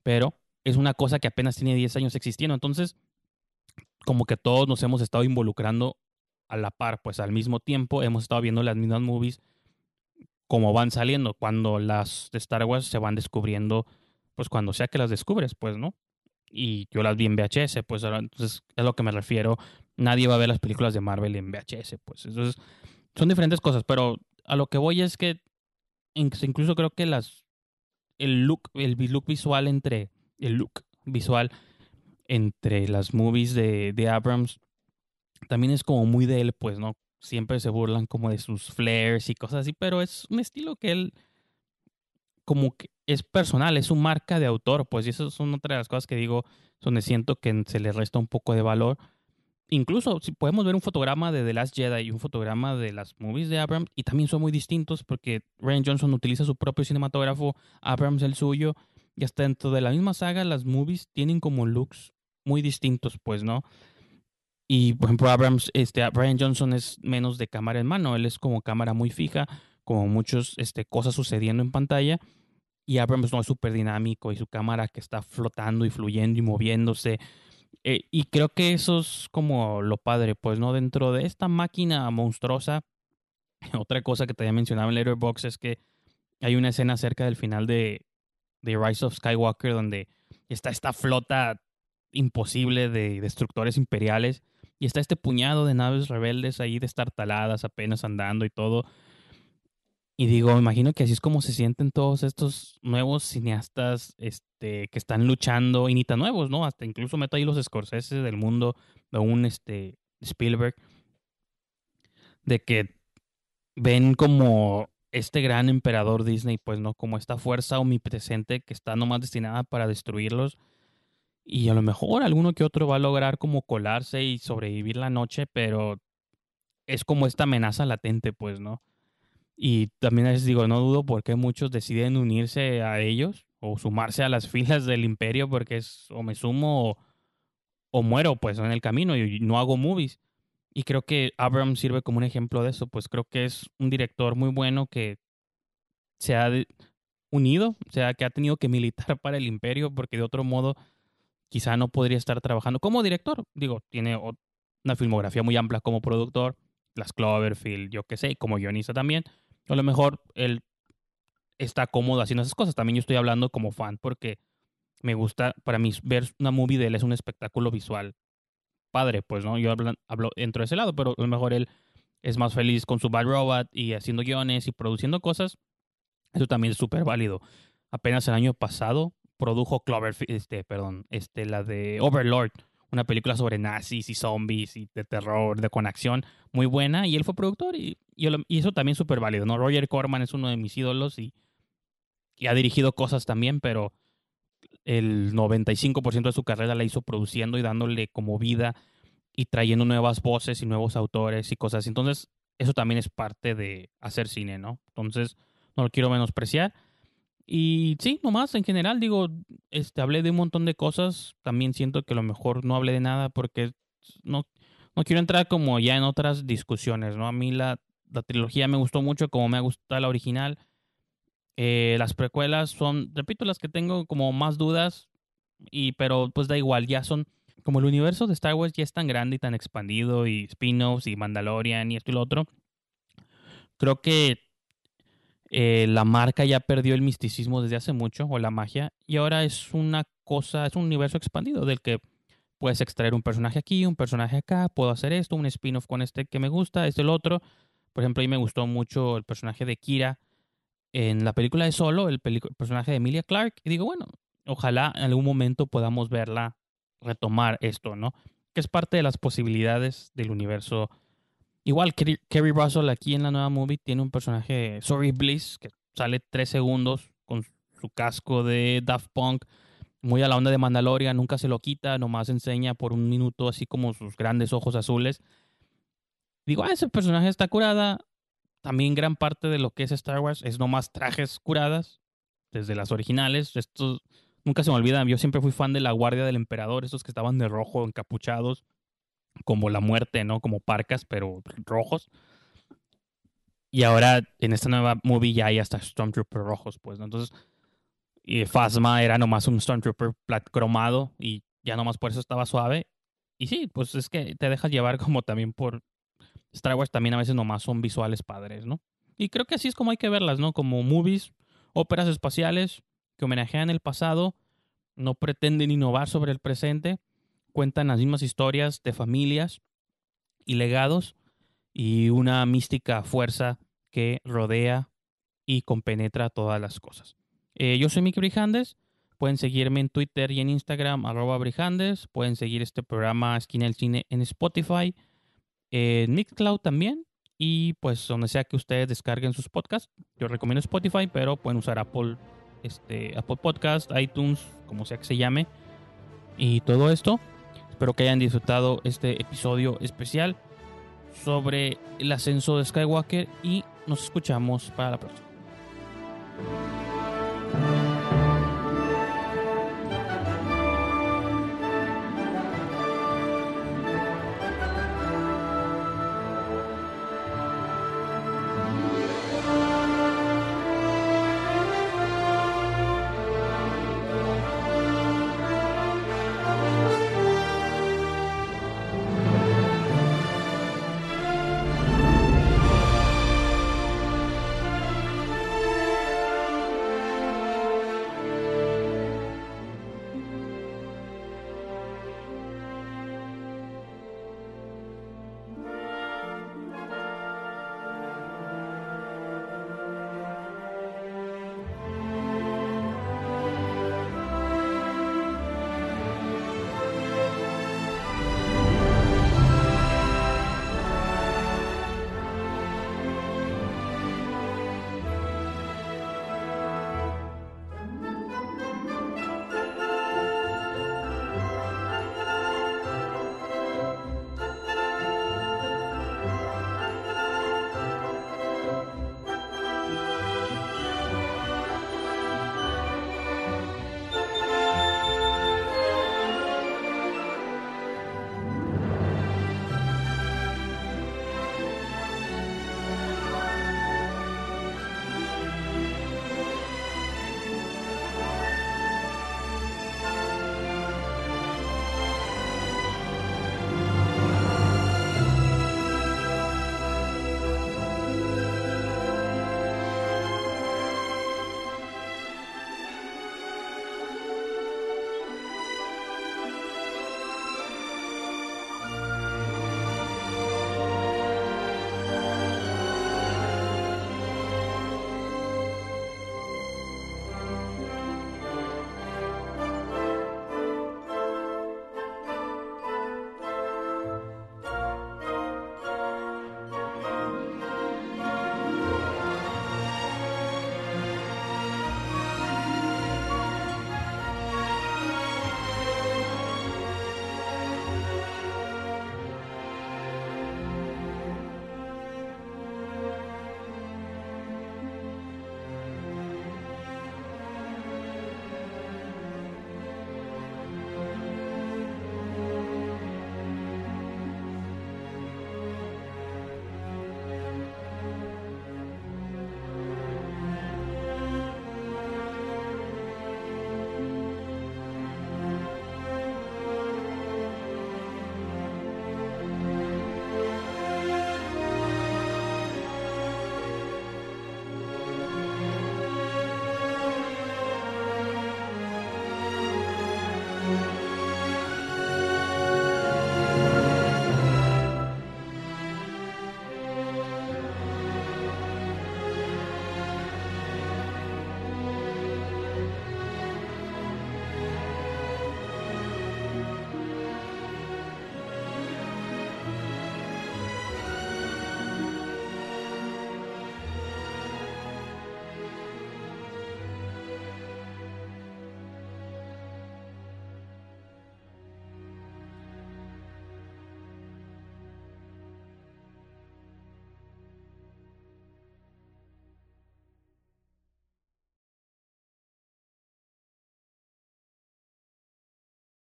pero es una cosa que apenas tiene 10 años existiendo. Entonces, como que todos nos hemos estado involucrando a la par, pues al mismo tiempo hemos estado viendo las mismas movies como van saliendo, cuando las de Star Wars se van descubriendo, pues cuando sea que las descubres, pues, ¿no? Y yo las vi en VHS, pues entonces es a lo que me refiero. Nadie va a ver las películas de Marvel en VHS, pues. Entonces, son diferentes cosas, pero a lo que voy es que incluso creo que las el look, el look visual entre el look visual entre las movies de, de Abrams también es como muy de él, pues, ¿no? Siempre se burlan como de sus flares y cosas así, pero es un estilo que él como que es personal, es su marca de autor, pues y eso son otra de las cosas que digo, donde siento que se le resta un poco de valor. Incluso si podemos ver un fotograma de The Last Jedi y un fotograma de las movies de Abrams, y también son muy distintos porque Ryan Johnson utiliza su propio cinematógrafo, Abrams el suyo, y hasta dentro de la misma saga las movies tienen como looks muy distintos, pues, ¿no? Y por ejemplo, Abrams, este, Ryan Johnson es menos de cámara en mano, él es como cámara muy fija, como muchas este, cosas sucediendo en pantalla y Abrams no es súper dinámico y su cámara que está flotando y fluyendo y moviéndose. Eh, y creo que eso es como lo padre, pues, ¿no? Dentro de esta máquina monstruosa, otra cosa que te había mencionado en Letterboxd es que hay una escena cerca del final de, de Rise of Skywalker donde está esta flota imposible de destructores imperiales y está este puñado de naves rebeldes ahí destartaladas, apenas andando y todo. Y digo, imagino que así es como se sienten todos estos nuevos cineastas este, que están luchando, y ni tan nuevos, ¿no? Hasta incluso meto ahí los Scorsese del mundo, de un este, Spielberg, de que ven como este gran emperador Disney, pues no, como esta fuerza omnipresente que está nomás destinada para destruirlos. Y a lo mejor alguno que otro va a lograr como colarse y sobrevivir la noche, pero es como esta amenaza latente, pues, ¿no? Y también veces digo, no dudo por qué muchos deciden unirse a ellos o sumarse a las filas del imperio porque es o me sumo o, o muero pues en el camino y no hago movies. Y creo que Abrams sirve como un ejemplo de eso, pues creo que es un director muy bueno que se ha unido, o sea, que ha tenido que militar para el imperio porque de otro modo quizá no podría estar trabajando como director. Digo, tiene una filmografía muy amplia como productor, las Cloverfield, yo qué sé, como guionista también. A lo mejor él está cómodo haciendo esas cosas. También yo estoy hablando como fan porque me gusta, para mí, ver una movie de él es un espectáculo visual padre, pues, ¿no? Yo hablo, hablo dentro de ese lado, pero a lo mejor él es más feliz con su Bad Robot y haciendo guiones y produciendo cosas. Eso también es súper válido. Apenas el año pasado produjo Cloverfield, este, perdón, este, la de Overlord, una película sobre nazis y zombies y de terror, de con acción, muy buena, y él fue productor y, y, eso también súper válido, ¿no? Roger Corman es uno de mis ídolos y, y ha dirigido cosas también, pero el 95% de su carrera la hizo produciendo y dándole como vida y trayendo nuevas voces y nuevos autores y cosas. Entonces, eso también es parte de hacer cine, ¿no? Entonces, no lo quiero menospreciar. Y sí, nomás en general, digo, este, hablé de un montón de cosas. También siento que a lo mejor no hablé de nada porque no, no quiero entrar como ya en otras discusiones, ¿no? A mí la, la trilogía me gustó mucho como me ha gustado la original. Eh, las precuelas son, repito, las que tengo como más dudas, y, pero pues da igual, ya son, como el universo de Star Wars ya es tan grande y tan expandido, y spin-offs y Mandalorian y esto y lo otro, creo que eh, la marca ya perdió el misticismo desde hace mucho, o la magia, y ahora es una cosa, es un universo expandido del que puedes extraer un personaje aquí, un personaje acá, puedo hacer esto, un spin-off con este que me gusta, este el otro. Por ejemplo, a mí me gustó mucho el personaje de Kira, en la película de Solo, el, personaje de Emilia Clark, y digo, bueno, ojalá en algún momento podamos verla retomar esto, ¿no? Que es parte de las posibilidades del universo. Igual, Kerry Russell aquí en la nueva movie tiene un personaje, Sorry Bliss, que sale tres segundos con su casco de Daft Punk, muy a la onda de Mandalorian, nunca se lo quita, nomás enseña por un minuto así como sus grandes ojos azules. Digo, ah, ese personaje está curada, también gran parte de lo que es Star Wars es nomás trajes curadas, desde las originales. Estos nunca se me olvidan. Yo siempre fui fan de la Guardia del Emperador, estos que estaban de rojo, encapuchados, como la muerte, ¿no? Como parcas, pero rojos. Y ahora en esta nueva movie ya hay hasta Stormtrooper rojos, pues, ¿no? Entonces, y Phasma era nomás un Stormtrooper plat cromado y ya nomás por eso estaba suave. Y sí, pues es que te dejas llevar como también por Star Wars también a veces nomás son visuales padres, ¿no? Y creo que así es como hay que verlas, ¿no? Como movies, óperas espaciales que homenajean el pasado, no pretenden innovar sobre el presente, cuentan las mismas historias de familias y legados y una mística fuerza que rodea y compenetra todas las cosas. Eh, yo soy Mickey Brijandes. Pueden seguirme en Twitter y en Instagram, arroba Brijandes. Pueden seguir este programa Esquina del Cine en Spotify en Mixcloud también. Y pues donde sea que ustedes descarguen sus podcasts. Yo recomiendo Spotify, pero pueden usar Apple, este, Apple Podcast, iTunes, como sea que se llame. Y todo esto. Espero que hayan disfrutado este episodio especial sobre el ascenso de Skywalker y nos escuchamos para la próxima.